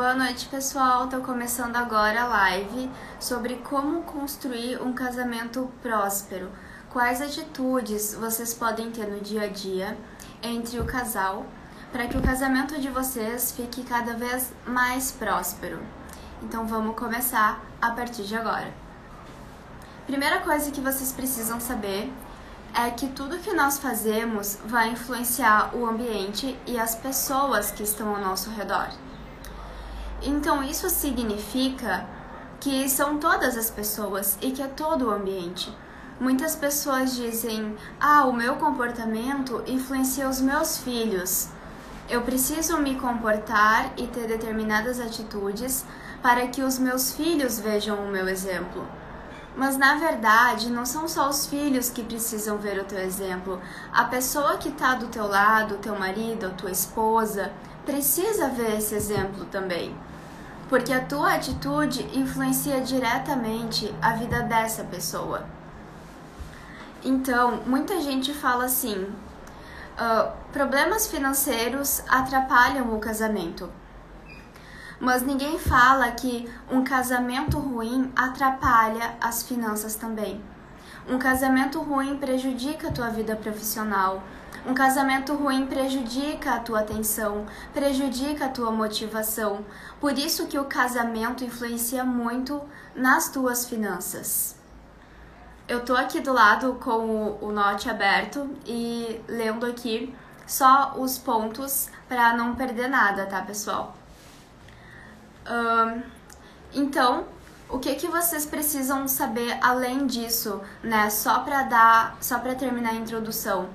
Boa noite, pessoal. Tô começando agora a live sobre como construir um casamento próspero. Quais atitudes vocês podem ter no dia a dia entre o casal para que o casamento de vocês fique cada vez mais próspero. Então vamos começar a partir de agora. Primeira coisa que vocês precisam saber é que tudo que nós fazemos vai influenciar o ambiente e as pessoas que estão ao nosso redor. Então isso significa que são todas as pessoas e que é todo o ambiente. Muitas pessoas dizem: "Ah, o meu comportamento influencia os meus filhos. Eu preciso me comportar e ter determinadas atitudes para que os meus filhos vejam o meu exemplo." Mas na verdade, não são só os filhos que precisam ver o teu exemplo. A pessoa que está do teu lado, teu marido, a tua esposa, precisa ver esse exemplo também. Porque a tua atitude influencia diretamente a vida dessa pessoa. Então, muita gente fala assim: uh, problemas financeiros atrapalham o casamento. Mas ninguém fala que um casamento ruim atrapalha as finanças também. Um casamento ruim prejudica a tua vida profissional. Um casamento ruim prejudica a tua atenção, prejudica a tua motivação. Por isso que o casamento influencia muito nas tuas finanças. Eu tô aqui do lado com o, note aberto e lendo aqui só os pontos para não perder nada, tá, pessoal? então, o que que vocês precisam saber além disso, né? Só para dar, só para terminar a introdução,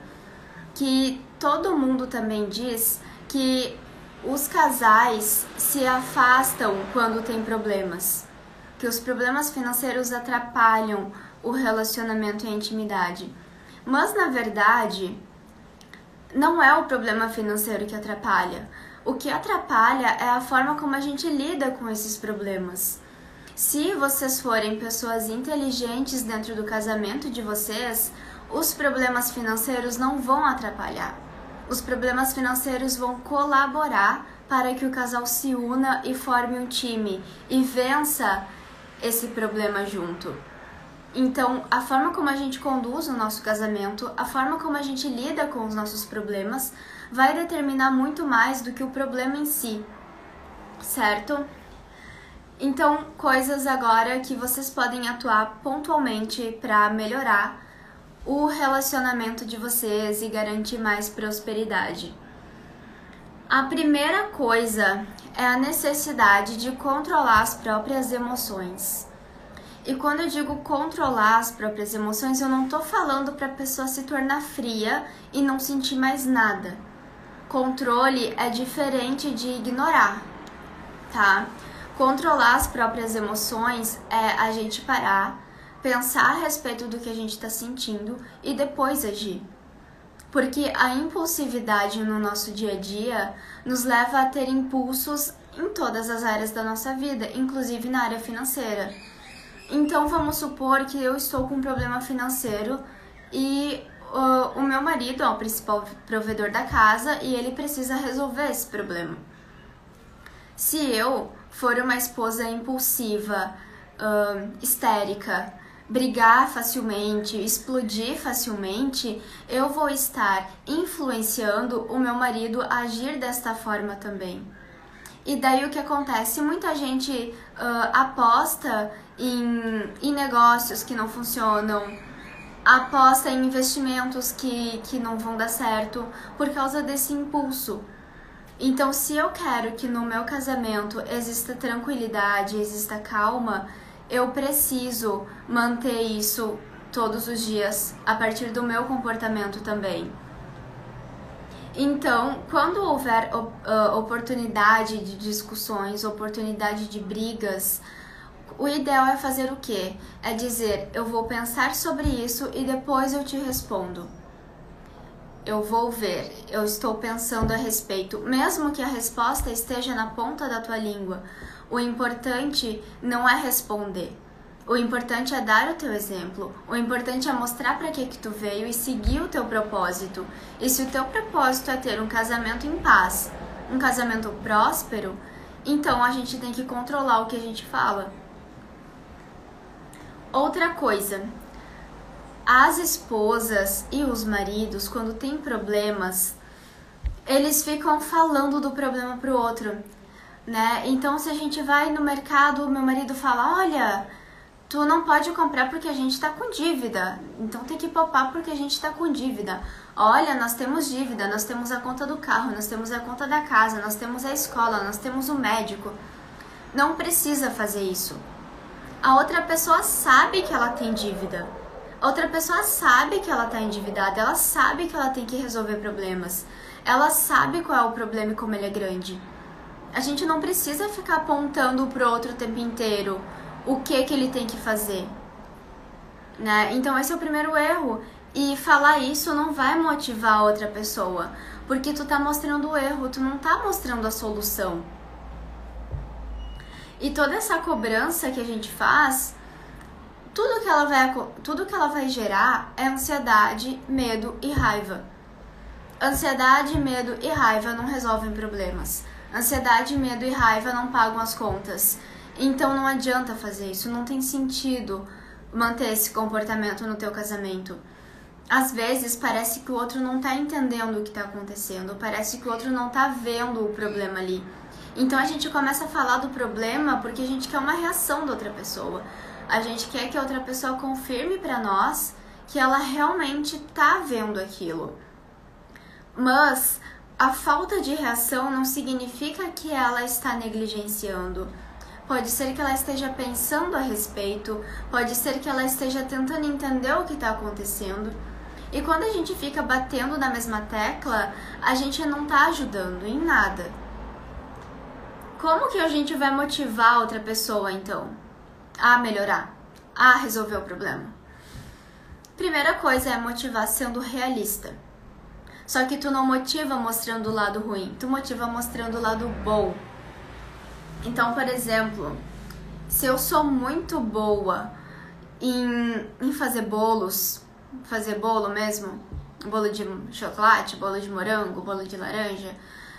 que todo mundo também diz que os casais se afastam quando tem problemas, que os problemas financeiros atrapalham o relacionamento e a intimidade. Mas na verdade, não é o problema financeiro que atrapalha. O que atrapalha é a forma como a gente lida com esses problemas. Se vocês forem pessoas inteligentes dentro do casamento de vocês, os problemas financeiros não vão atrapalhar. Os problemas financeiros vão colaborar para que o casal se una e forme um time e vença esse problema junto. Então, a forma como a gente conduz o nosso casamento, a forma como a gente lida com os nossos problemas, vai determinar muito mais do que o problema em si, certo? Então, coisas agora que vocês podem atuar pontualmente para melhorar o relacionamento de vocês e garantir mais prosperidade. A primeira coisa é a necessidade de controlar as próprias emoções. E quando eu digo controlar as próprias emoções, eu não estou falando para a pessoa se tornar fria e não sentir mais nada. Controle é diferente de ignorar, tá? Controlar as próprias emoções é a gente parar, pensar a respeito do que a gente está sentindo e depois agir. Porque a impulsividade no nosso dia a dia nos leva a ter impulsos em todas as áreas da nossa vida, inclusive na área financeira. Então vamos supor que eu estou com um problema financeiro e uh, o meu marido é o principal provedor da casa e ele precisa resolver esse problema. Se eu for uma esposa impulsiva, uh, histérica, brigar facilmente, explodir facilmente, eu vou estar influenciando o meu marido a agir desta forma também. E daí o que acontece? Muita gente uh, aposta em, em negócios que não funcionam, aposta em investimentos que, que não vão dar certo por causa desse impulso. Então, se eu quero que no meu casamento exista tranquilidade, exista calma, eu preciso manter isso todos os dias, a partir do meu comportamento também. Então, quando houver uh, oportunidade de discussões, oportunidade de brigas, o ideal é fazer o quê? É dizer, eu vou pensar sobre isso e depois eu te respondo. Eu vou ver, eu estou pensando a respeito, mesmo que a resposta esteja na ponta da tua língua. O importante não é responder, o importante é dar o teu exemplo. O importante é mostrar para que que tu veio e seguir o teu propósito. E se o teu propósito é ter um casamento em paz, um casamento próspero, Então a gente tem que controlar o que a gente fala. Outra coisa, as esposas e os maridos, quando têm problemas, eles ficam falando do problema pro outro, né? Então, se a gente vai no mercado, meu marido fala: Olha, tu não pode comprar porque a gente tá com dívida, então tem que poupar porque a gente tá com dívida. Olha, nós temos dívida, nós temos a conta do carro, nós temos a conta da casa, nós temos a escola, nós temos o médico. Não precisa fazer isso. A outra pessoa sabe que ela tem dívida outra pessoa sabe que ela está endividada, ela sabe que ela tem que resolver problemas, ela sabe qual é o problema e como ele é grande. A gente não precisa ficar apontando pro outro o tempo inteiro o que que ele tem que fazer. Né? Então esse é o primeiro erro. E falar isso não vai motivar a outra pessoa, porque tu tá mostrando o erro, tu não tá mostrando a solução. E toda essa cobrança que a gente faz tudo que ela vai, tudo que ela vai gerar é ansiedade, medo e raiva. Ansiedade, medo e raiva não resolvem problemas. Ansiedade, medo e raiva não pagam as contas. Então não adianta fazer isso, não tem sentido manter esse comportamento no teu casamento. Às vezes parece que o outro não tá entendendo o que tá acontecendo, parece que o outro não tá vendo o problema ali. Então a gente começa a falar do problema porque a gente quer uma reação da outra pessoa. A gente quer que a outra pessoa confirme para nós que ela realmente tá vendo aquilo. Mas a falta de reação não significa que ela está negligenciando. Pode ser que ela esteja pensando a respeito, pode ser que ela esteja tentando entender o que está acontecendo. E quando a gente fica batendo na mesma tecla, a gente não está ajudando em nada. Como que a gente vai motivar outra pessoa então? a melhorar, a resolver o problema? Primeira coisa é motivar sendo realista. Só que tu não motiva mostrando o lado ruim, tu motiva mostrando o lado bom. Então, por exemplo, se eu sou muito boa em, em fazer bolos, fazer bolo mesmo, bolo de chocolate, bolo de morango, bolo de laranja,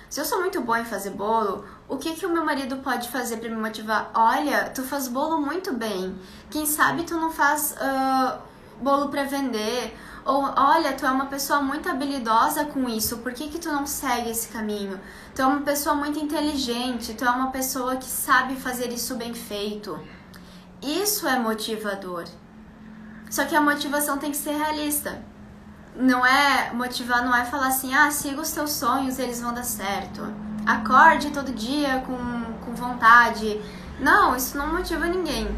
se eu sou muito boa em fazer bolo, o que, que o meu marido pode fazer para me motivar? Olha, tu faz bolo muito bem. Quem sabe tu não faz uh, bolo para vender? Ou olha, tu é uma pessoa muito habilidosa com isso, por que, que tu não segue esse caminho? Tu é uma pessoa muito inteligente, tu é uma pessoa que sabe fazer isso bem feito. Isso é motivador. Só que a motivação tem que ser realista não é motivar, não é falar assim, ah, siga os teus sonhos, eles vão dar certo. Acorde todo dia com, com vontade. Não, isso não motiva ninguém.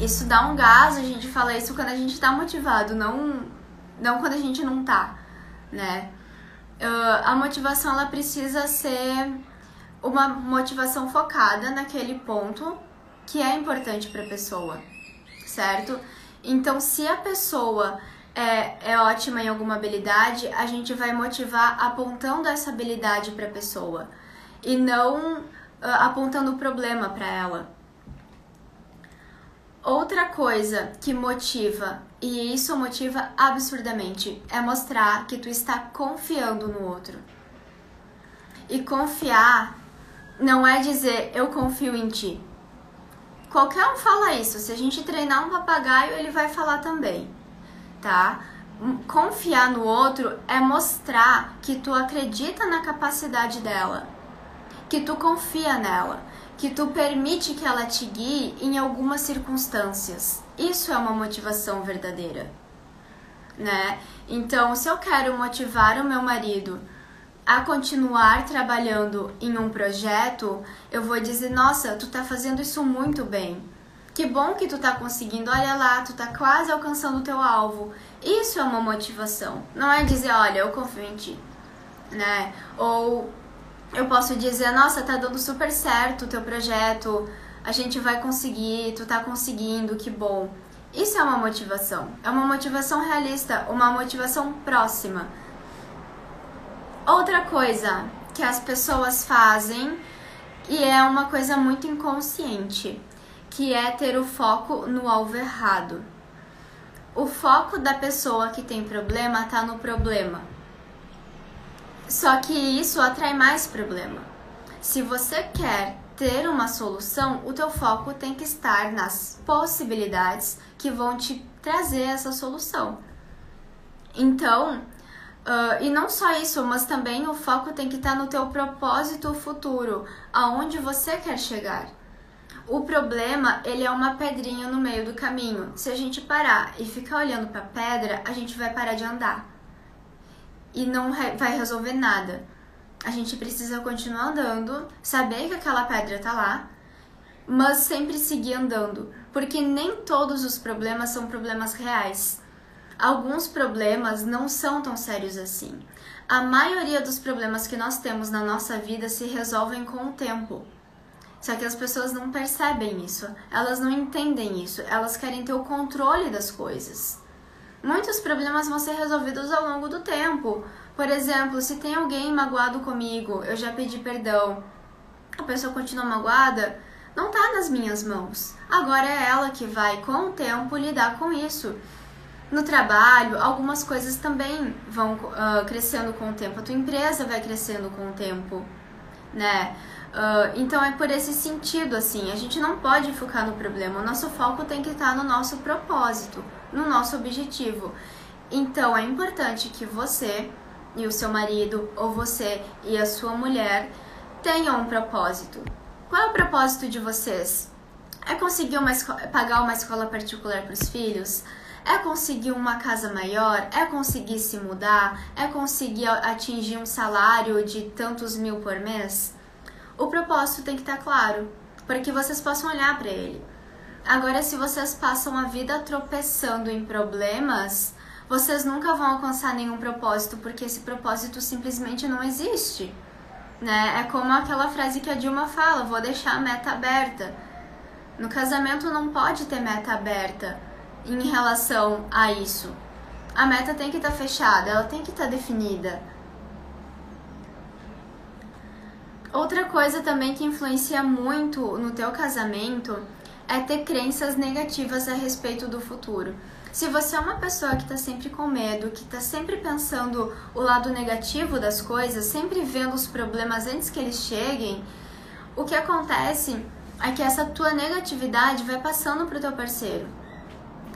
Isso dá um gás, a gente fala isso quando a gente tá motivado, não, não quando a gente não tá, né? Uh, a motivação, ela precisa ser uma motivação focada naquele ponto que é importante para a pessoa, certo? Então, se a pessoa é, é ótima em alguma habilidade, a gente vai motivar apontando essa habilidade para a pessoa e não uh, apontando o problema para ela. Outra coisa que motiva, e isso motiva absurdamente, é mostrar que tu está confiando no outro. E confiar não é dizer eu confio em ti. Qualquer um fala isso. Se a gente treinar um papagaio, ele vai falar também tá? Confiar no outro é mostrar que tu acredita na capacidade dela, que tu confia nela, que tu permite que ela te guie em algumas circunstâncias. Isso é uma motivação verdadeira, né? Então, se eu quero motivar o meu marido a continuar trabalhando em um projeto, eu vou dizer: "Nossa, tu tá fazendo isso muito bem que bom que tu tá conseguindo, olha lá, tu tá quase alcançando o teu alvo. Isso é uma motivação. Não é dizer, olha, eu confio em ti, né? Ou eu posso dizer, nossa, tá dando super certo o teu projeto, a gente vai conseguir, tu tá conseguindo, que bom. Isso é uma motivação. É uma motivação realista, uma motivação próxima. Outra coisa que as pessoas fazem e é uma coisa muito inconsciente que é ter o foco no alvo errado. O foco da pessoa que tem problema está no problema. Só que isso atrai mais problema. Se você quer ter uma solução, o teu foco tem que estar nas possibilidades que vão te trazer essa solução. Então, uh, e não só isso, mas também o foco tem que estar no teu propósito futuro, aonde você quer chegar. O problema, ele é uma pedrinha no meio do caminho. Se a gente parar e ficar olhando para a pedra, a gente vai parar de andar. E não vai resolver nada. A gente precisa continuar andando, saber que aquela pedra tá lá, mas sempre seguir andando, porque nem todos os problemas são problemas reais. Alguns problemas não são tão sérios assim. A maioria dos problemas que nós temos na nossa vida se resolvem com o tempo. Só que as pessoas não percebem isso, elas não entendem isso, elas querem ter o controle das coisas. Muitos problemas vão ser resolvidos ao longo do tempo. Por exemplo, se tem alguém magoado comigo, eu já pedi perdão, a pessoa continua magoada, não tá nas minhas mãos. Agora é ela que vai, com o tempo, lidar com isso. No trabalho, algumas coisas também vão uh, crescendo com o tempo. A tua empresa vai crescendo com o tempo, né? Uh, então é por esse sentido, assim, a gente não pode focar no problema, o nosso foco tem que estar no nosso propósito, no nosso objetivo. Então é importante que você e o seu marido, ou você e a sua mulher, tenham um propósito. Qual é o propósito de vocês? É conseguir uma pagar uma escola particular para os filhos? É conseguir uma casa maior? É conseguir se mudar? É conseguir atingir um salário de tantos mil por mês? o propósito tem que estar claro, para que vocês possam olhar para ele. Agora, se vocês passam a vida tropeçando em problemas, vocês nunca vão alcançar nenhum propósito, porque esse propósito simplesmente não existe. Né? É como aquela frase que a Dilma fala: vou deixar a meta aberta. No casamento não pode ter meta aberta em relação a isso. A meta tem que estar fechada, ela tem que estar definida. Outra coisa também que influencia muito no teu casamento é ter crenças negativas a respeito do futuro. Se você é uma pessoa que está sempre com medo, que está sempre pensando o lado negativo das coisas, sempre vendo os problemas antes que eles cheguem, o que acontece é que essa tua negatividade vai passando para o teu parceiro.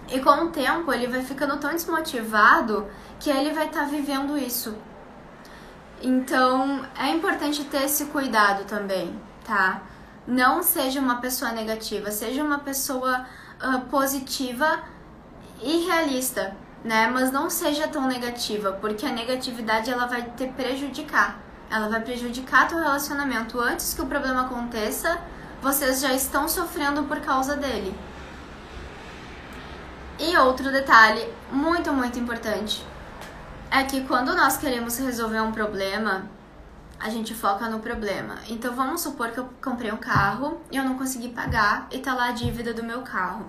E com o tempo ele vai ficando tão desmotivado que ele vai estar tá vivendo isso. Então, é importante ter esse cuidado também, tá? Não seja uma pessoa negativa, seja uma pessoa uh, positiva e realista, né? Mas não seja tão negativa, porque a negatividade ela vai te prejudicar. Ela vai prejudicar teu relacionamento antes que o problema aconteça. Vocês já estão sofrendo por causa dele. E outro detalhe muito, muito importante é que quando nós queremos resolver um problema, a gente foca no problema. Então vamos supor que eu comprei um carro e eu não consegui pagar e tá lá a dívida do meu carro.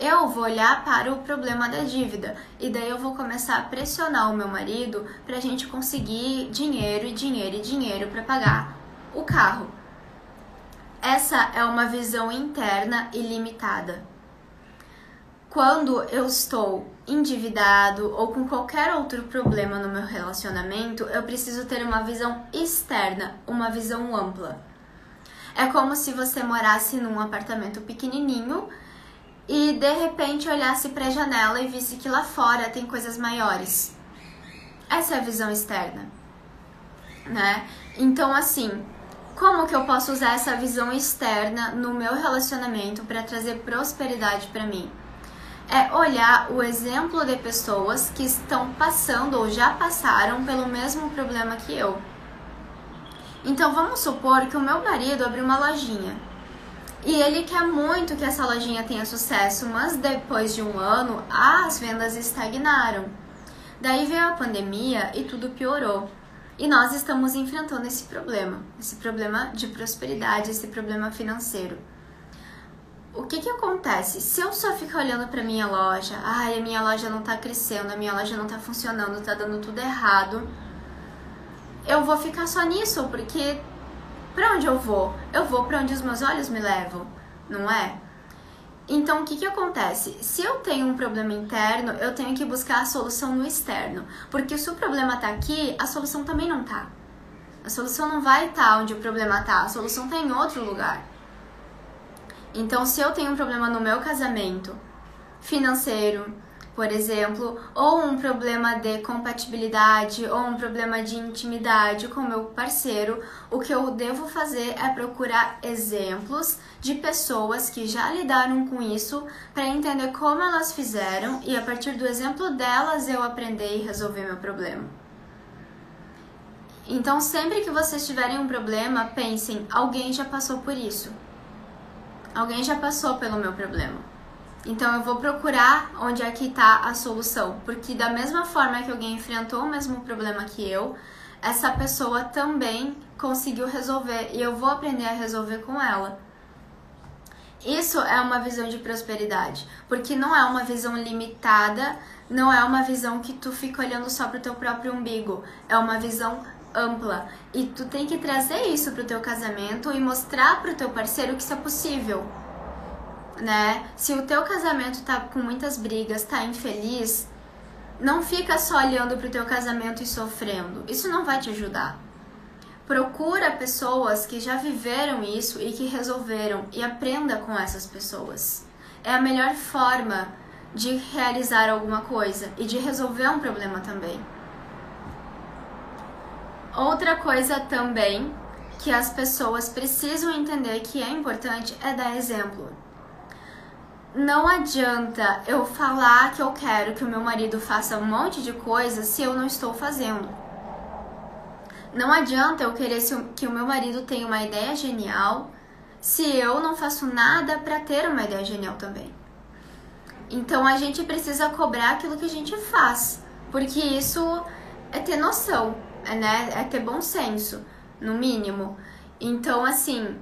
Eu vou olhar para o problema da dívida e daí eu vou começar a pressionar o meu marido para a gente conseguir dinheiro e dinheiro e dinheiro para pagar o carro. Essa é uma visão interna e limitada. Quando eu estou endividado ou com qualquer outro problema no meu relacionamento, eu preciso ter uma visão externa, uma visão ampla. É como se você morasse num apartamento pequenininho e de repente olhasse para a janela e visse que lá fora tem coisas maiores. Essa é a visão externa, né? Então assim, como que eu posso usar essa visão externa no meu relacionamento para trazer prosperidade para mim? É olhar o exemplo de pessoas que estão passando ou já passaram pelo mesmo problema que eu. Então vamos supor que o meu marido abriu uma lojinha e ele quer muito que essa lojinha tenha sucesso, mas depois de um ano as vendas estagnaram. Daí veio a pandemia e tudo piorou. E nós estamos enfrentando esse problema, esse problema de prosperidade, esse problema financeiro o que que acontece? Se eu só ficar olhando para minha loja, ai, a minha loja não tá crescendo, a minha loja não tá funcionando, tá dando tudo errado, eu vou ficar só nisso, porque para onde eu vou? Eu vou para onde os meus olhos me levam, não é? Então, o que, que acontece? Se eu tenho um problema interno, eu tenho que buscar a solução no externo. Porque se o problema tá aqui, a solução também não tá. A solução não vai estar onde o problema está, a solução está em outro lugar. Então, se eu tenho um problema no meu casamento, financeiro, por exemplo, ou um problema de compatibilidade ou um problema de intimidade com meu parceiro, o que eu devo fazer é procurar exemplos de pessoas que já lidaram com isso para entender como elas fizeram e a partir do exemplo delas eu aprender e resolver meu problema. Então, sempre que vocês tiverem um problema, pensem: alguém já passou por isso. Alguém já passou pelo meu problema. Então eu vou procurar onde é que está a solução, porque da mesma forma que alguém enfrentou o mesmo problema que eu, essa pessoa também conseguiu resolver e eu vou aprender a resolver com ela. Isso é uma visão de prosperidade, porque não é uma visão limitada, não é uma visão que tu fica olhando só para o teu próprio umbigo, é uma visão ampla e tu tem que trazer isso para o teu casamento e mostrar para o teu parceiro que isso é possível né? Se o teu casamento tá com muitas brigas, tá infeliz, não fica só olhando pro teu casamento e sofrendo. Isso não vai te ajudar. Procura pessoas que já viveram isso e que resolveram e aprenda com essas pessoas. É a melhor forma de realizar alguma coisa e de resolver um problema também. Outra coisa também que as pessoas precisam entender que é importante é dar exemplo não adianta eu falar que eu quero que o meu marido faça um monte de coisas se eu não estou fazendo. Não adianta eu querer que o meu marido tenha uma ideia genial se eu não faço nada para ter uma ideia genial também. Então a gente precisa cobrar aquilo que a gente faz, porque isso é ter noção, né? É ter bom senso, no mínimo. Então, assim,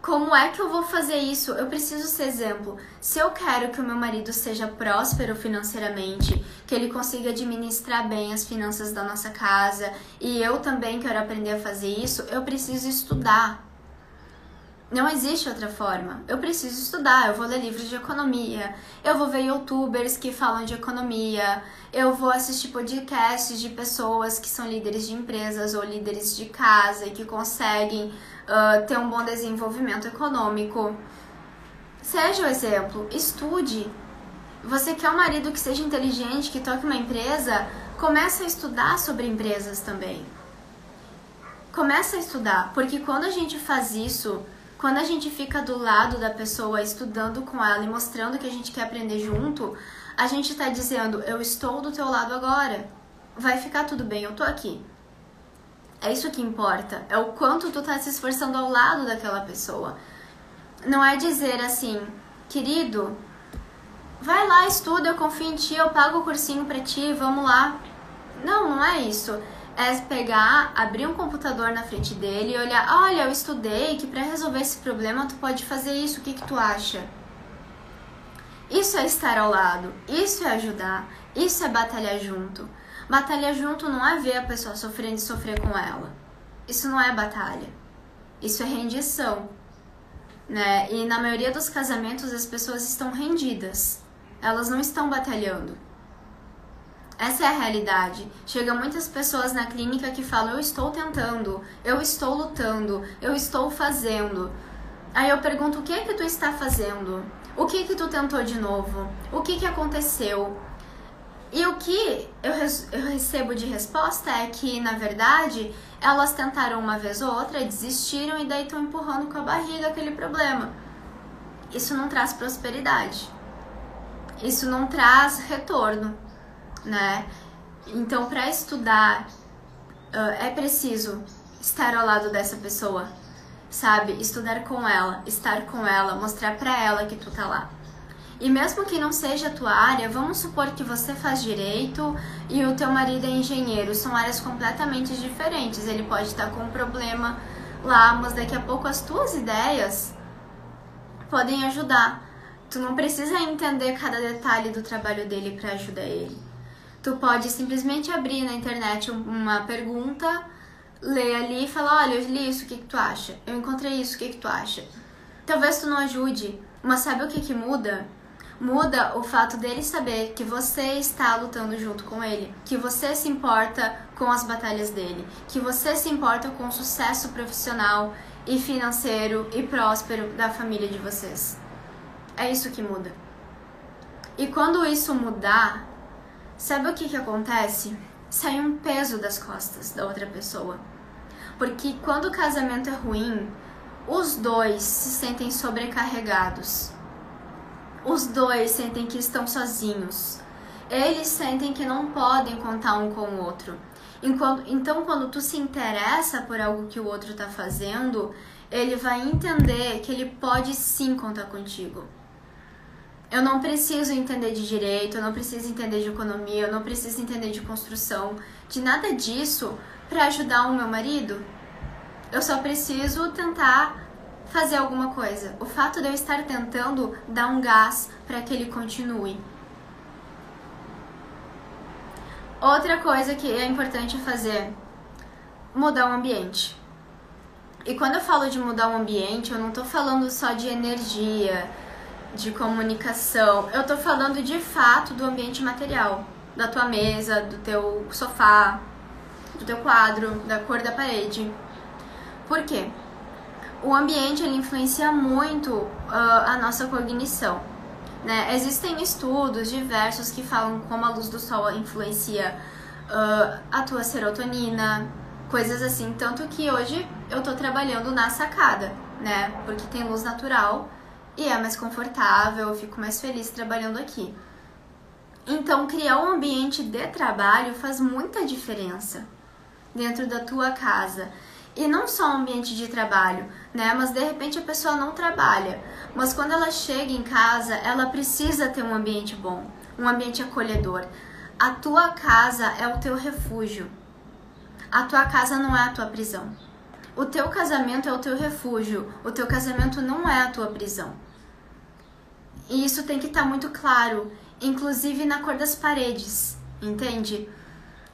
como é que eu vou fazer isso? Eu preciso ser exemplo. Se eu quero que o meu marido seja próspero financeiramente, que ele consiga administrar bem as finanças da nossa casa, e eu também quero aprender a fazer isso, eu preciso estudar. Não existe outra forma. Eu preciso estudar, eu vou ler livros de economia, eu vou ver youtubers que falam de economia, eu vou assistir podcasts de pessoas que são líderes de empresas ou líderes de casa e que conseguem uh, ter um bom desenvolvimento econômico. Seja o exemplo, estude. Você quer um marido que seja inteligente, que toque uma empresa, comece a estudar sobre empresas também. Comece a estudar, porque quando a gente faz isso, quando a gente fica do lado da pessoa, estudando com ela e mostrando que a gente quer aprender junto, a gente está dizendo: Eu estou do teu lado agora. Vai ficar tudo bem, eu tô aqui. É isso que importa. É o quanto tu tá se esforçando ao lado daquela pessoa. Não é dizer assim, querido, vai lá, estuda, eu confio em ti, eu pago o cursinho pra ti, vamos lá. Não, não é isso. É pegar, abrir um computador na frente dele e olhar, olha, eu estudei que para resolver esse problema tu pode fazer isso, o que que tu acha? Isso é estar ao lado, isso é ajudar, isso é batalhar junto. Batalha junto não é ver a pessoa sofrendo e sofrer com ela. Isso não é batalha. Isso é rendição. Né? E na maioria dos casamentos as pessoas estão rendidas. Elas não estão batalhando. Essa é a realidade. Chega muitas pessoas na clínica que falam: Eu estou tentando, eu estou lutando, eu estou fazendo. Aí eu pergunto: O que é que tu está fazendo? O que é que tu tentou de novo? O que que aconteceu? E o que eu, eu recebo de resposta é que, na verdade, elas tentaram uma vez ou outra, desistiram e daí estão empurrando com a barriga aquele problema. Isso não traz prosperidade. Isso não traz retorno, né? Então, para estudar, é preciso estar ao lado dessa pessoa, sabe? Estudar com ela, estar com ela, mostrar para ela que tu tá lá. E mesmo que não seja a tua área, vamos supor que você faz direito e o teu marido é engenheiro, são áreas completamente diferentes. Ele pode estar com um problema lá, mas daqui a pouco as tuas ideias podem ajudar. Tu não precisa entender cada detalhe do trabalho dele para ajudar ele. Tu pode simplesmente abrir na internet uma pergunta, ler ali e falar: Olha, eu li isso, o que, que tu acha? Eu encontrei isso, o que, que tu acha? Talvez tu não ajude, mas sabe o que, que muda? Muda o fato dele saber que você está lutando junto com ele, que você se importa com as batalhas dele, que você se importa com o sucesso profissional e financeiro e próspero da família de vocês. É isso que muda. E quando isso mudar, sabe o que, que acontece? Sai um peso das costas da outra pessoa. Porque quando o casamento é ruim, os dois se sentem sobrecarregados os dois sentem que estão sozinhos. Eles sentem que não podem contar um com o outro. Então, quando tu se interessa por algo que o outro está fazendo, ele vai entender que ele pode sim contar contigo. Eu não preciso entender de direito, eu não preciso entender de economia, eu não preciso entender de construção, de nada disso para ajudar o meu marido. Eu só preciso tentar fazer alguma coisa. O fato de eu estar tentando dar um gás para que ele continue. Outra coisa que é importante fazer, mudar o ambiente. E quando eu falo de mudar o ambiente, eu não estou falando só de energia, de comunicação. Eu estou falando de fato do ambiente material, da tua mesa, do teu sofá, do teu quadro, da cor da parede. Por quê? o ambiente ele influencia muito uh, a nossa cognição. Né? Existem estudos diversos que falam como a luz do sol influencia uh, a tua serotonina, coisas assim. Tanto que hoje eu tô trabalhando na sacada, né? Porque tem luz natural e é mais confortável, eu fico mais feliz trabalhando aqui. Então, criar um ambiente de trabalho faz muita diferença dentro da tua casa. E não só um ambiente de trabalho, né? Mas de repente a pessoa não trabalha. Mas quando ela chega em casa, ela precisa ter um ambiente bom, um ambiente acolhedor. A tua casa é o teu refúgio. A tua casa não é a tua prisão. O teu casamento é o teu refúgio. O teu casamento não é a tua prisão. E isso tem que estar tá muito claro, inclusive na cor das paredes, entende?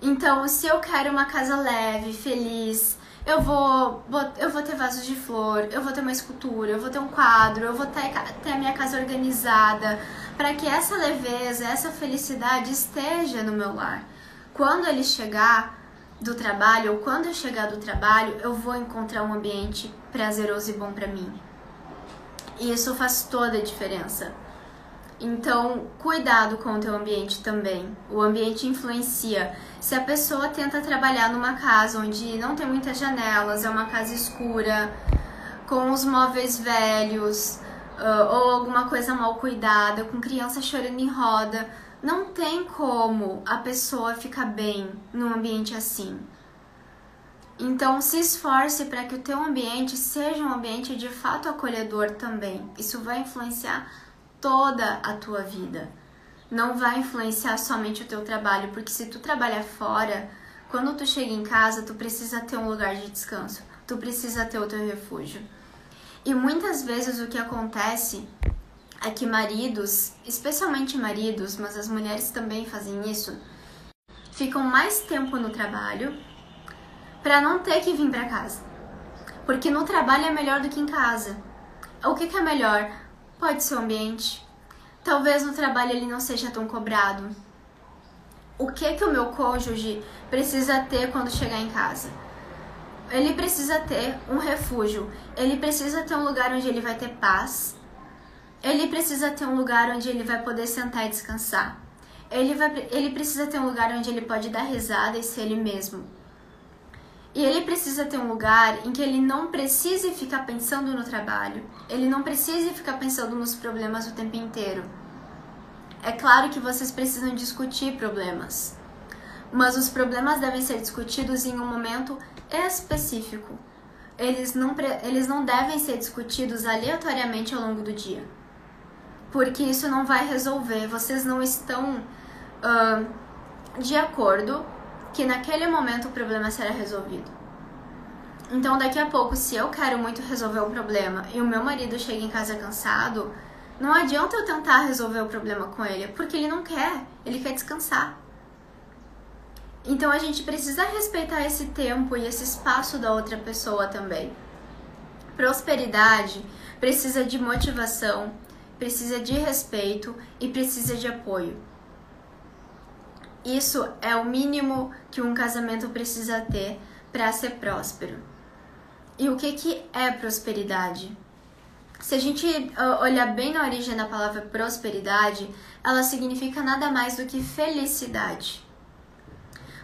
Então, se eu quero uma casa leve, feliz, eu vou, eu vou ter vasos de flor, eu vou ter uma escultura, eu vou ter um quadro, eu vou ter, ter a minha casa organizada, para que essa leveza, essa felicidade esteja no meu lar. Quando ele chegar do trabalho, ou quando eu chegar do trabalho, eu vou encontrar um ambiente prazeroso e bom para mim. E isso faz toda a diferença. Então, cuidado com o teu ambiente também. O ambiente influencia. Se a pessoa tenta trabalhar numa casa onde não tem muitas janelas, é uma casa escura, com os móveis velhos, uh, ou alguma coisa mal cuidada, com criança chorando em roda, não tem como a pessoa ficar bem num ambiente assim. Então, se esforce para que o teu ambiente seja um ambiente de fato acolhedor também. Isso vai influenciar toda a tua vida. Não vai influenciar somente o teu trabalho, porque se tu trabalha fora, quando tu chega em casa, tu precisa ter um lugar de descanso, tu precisa ter o teu refúgio. E muitas vezes o que acontece é que maridos, especialmente maridos, mas as mulheres também fazem isso, ficam mais tempo no trabalho para não ter que vir para casa. Porque no trabalho é melhor do que em casa. O que, que é melhor? Pode ser o ambiente. Talvez no trabalho ele não seja tão cobrado. O que que o meu cônjuge precisa ter quando chegar em casa? Ele precisa ter um refúgio. Ele precisa ter um lugar onde ele vai ter paz. Ele precisa ter um lugar onde ele vai poder sentar e descansar. Ele, vai, ele precisa ter um lugar onde ele pode dar risada e ser ele mesmo. E ele precisa ter um lugar em que ele não precise ficar pensando no trabalho, ele não precise ficar pensando nos problemas o tempo inteiro. É claro que vocês precisam discutir problemas, mas os problemas devem ser discutidos em um momento específico. Eles não, eles não devem ser discutidos aleatoriamente ao longo do dia, porque isso não vai resolver. Vocês não estão uh, de acordo que naquele momento o problema será resolvido. Então, daqui a pouco, se eu quero muito resolver o problema e o meu marido chega em casa cansado, não adianta eu tentar resolver o problema com ele, porque ele não quer, ele quer descansar. Então, a gente precisa respeitar esse tempo e esse espaço da outra pessoa também. Prosperidade precisa de motivação, precisa de respeito e precisa de apoio. Isso é o mínimo que um casamento precisa ter para ser próspero. E o que, que é prosperidade? Se a gente olhar bem na origem da palavra prosperidade, ela significa nada mais do que felicidade.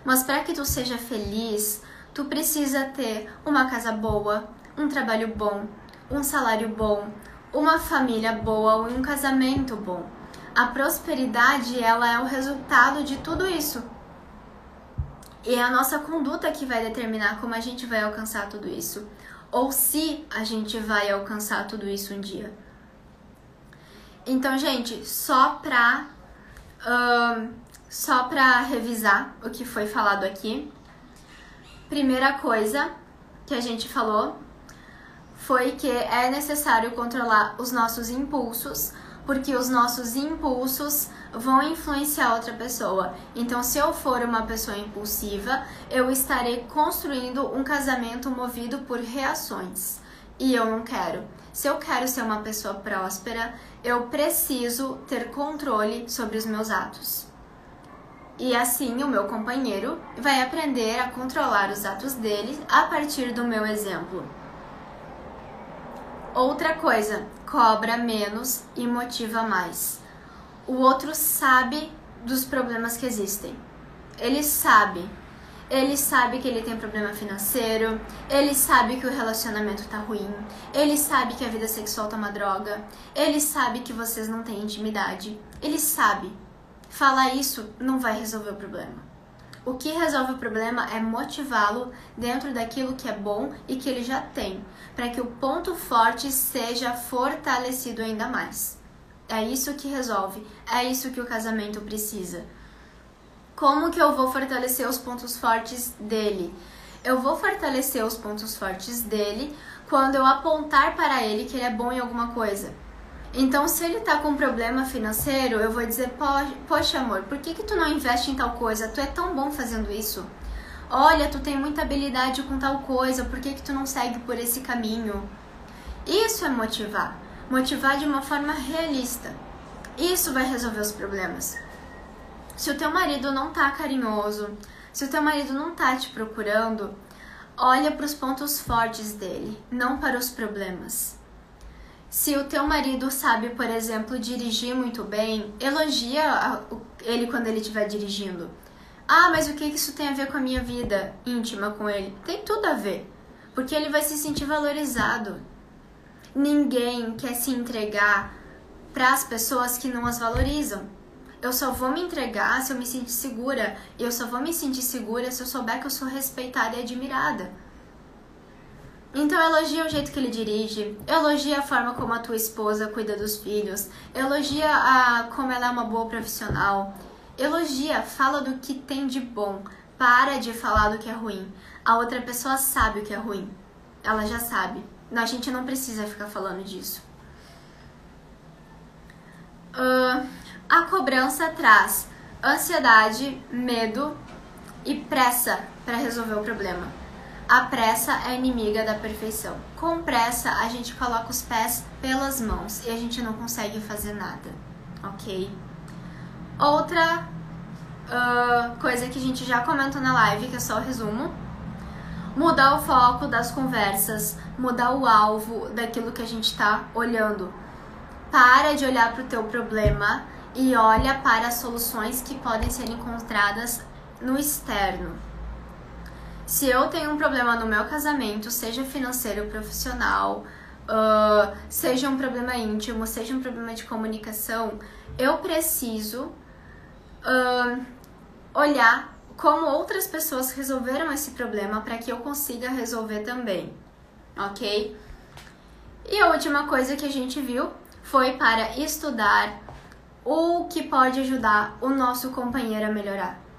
Mas para que tu seja feliz, tu precisa ter uma casa boa, um trabalho bom, um salário bom, uma família boa e um casamento bom. A prosperidade, ela é o resultado de tudo isso. E é a nossa conduta que vai determinar como a gente vai alcançar tudo isso. Ou se a gente vai alcançar tudo isso um dia. Então, gente, só pra, só pra revisar o que foi falado aqui. Primeira coisa que a gente falou foi que é necessário controlar os nossos impulsos, porque os nossos impulsos vão influenciar outra pessoa. Então, se eu for uma pessoa impulsiva, eu estarei construindo um casamento movido por reações. E eu não quero. Se eu quero ser uma pessoa próspera, eu preciso ter controle sobre os meus atos. E assim o meu companheiro vai aprender a controlar os atos dele a partir do meu exemplo. Outra coisa, cobra menos e motiva mais. O outro sabe dos problemas que existem. Ele sabe. Ele sabe que ele tem problema financeiro, ele sabe que o relacionamento tá ruim, ele sabe que a vida sexual tá uma droga, ele sabe que vocês não têm intimidade. Ele sabe. Falar isso não vai resolver o problema. O que resolve o problema é motivá-lo dentro daquilo que é bom e que ele já tem, para que o ponto forte seja fortalecido ainda mais. É isso que resolve, é isso que o casamento precisa. Como que eu vou fortalecer os pontos fortes dele? Eu vou fortalecer os pontos fortes dele quando eu apontar para ele que ele é bom em alguma coisa. Então, se ele tá com um problema financeiro, eu vou dizer, poxa amor, por que, que tu não investe em tal coisa? Tu é tão bom fazendo isso. Olha, tu tem muita habilidade com tal coisa, por que, que tu não segue por esse caminho? Isso é motivar. Motivar de uma forma realista. Isso vai resolver os problemas. Se o teu marido não tá carinhoso, se o teu marido não tá te procurando, olha para os pontos fortes dele, não para os problemas. Se o teu marido sabe, por exemplo, dirigir muito bem, elogia ele quando ele estiver dirigindo. Ah, mas o que isso tem a ver com a minha vida íntima com ele? Tem tudo a ver, porque ele vai se sentir valorizado. Ninguém quer se entregar para as pessoas que não as valorizam. Eu só vou me entregar se eu me sentir segura. E eu só vou me sentir segura se eu souber que eu sou respeitada e admirada. Então elogia o jeito que ele dirige, elogia a forma como a tua esposa cuida dos filhos, elogia a como ela é uma boa profissional. Elogia, fala do que tem de bom. Para de falar do que é ruim. A outra pessoa sabe o que é ruim. Ela já sabe. A gente não precisa ficar falando disso. Uh, a cobrança traz ansiedade, medo e pressa para resolver o problema. A pressa é inimiga da perfeição. Com pressa, a gente coloca os pés pelas mãos e a gente não consegue fazer nada, ok? Outra uh, coisa que a gente já comentou na live, que é só o resumo, mudar o foco das conversas, mudar o alvo daquilo que a gente está olhando. Para de olhar para o teu problema e olha para as soluções que podem ser encontradas no externo. Se eu tenho um problema no meu casamento, seja financeiro profissional, uh, seja um problema íntimo, seja um problema de comunicação, eu preciso uh, olhar como outras pessoas resolveram esse problema para que eu consiga resolver também, ok? E a última coisa que a gente viu foi para estudar o que pode ajudar o nosso companheiro a melhorar.